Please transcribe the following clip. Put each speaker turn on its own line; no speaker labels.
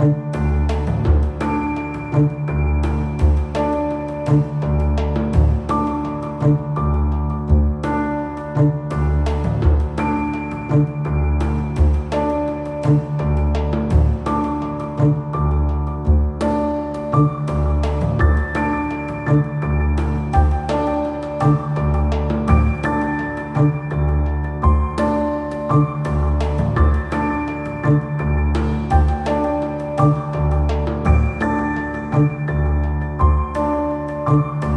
Bye. Thank you.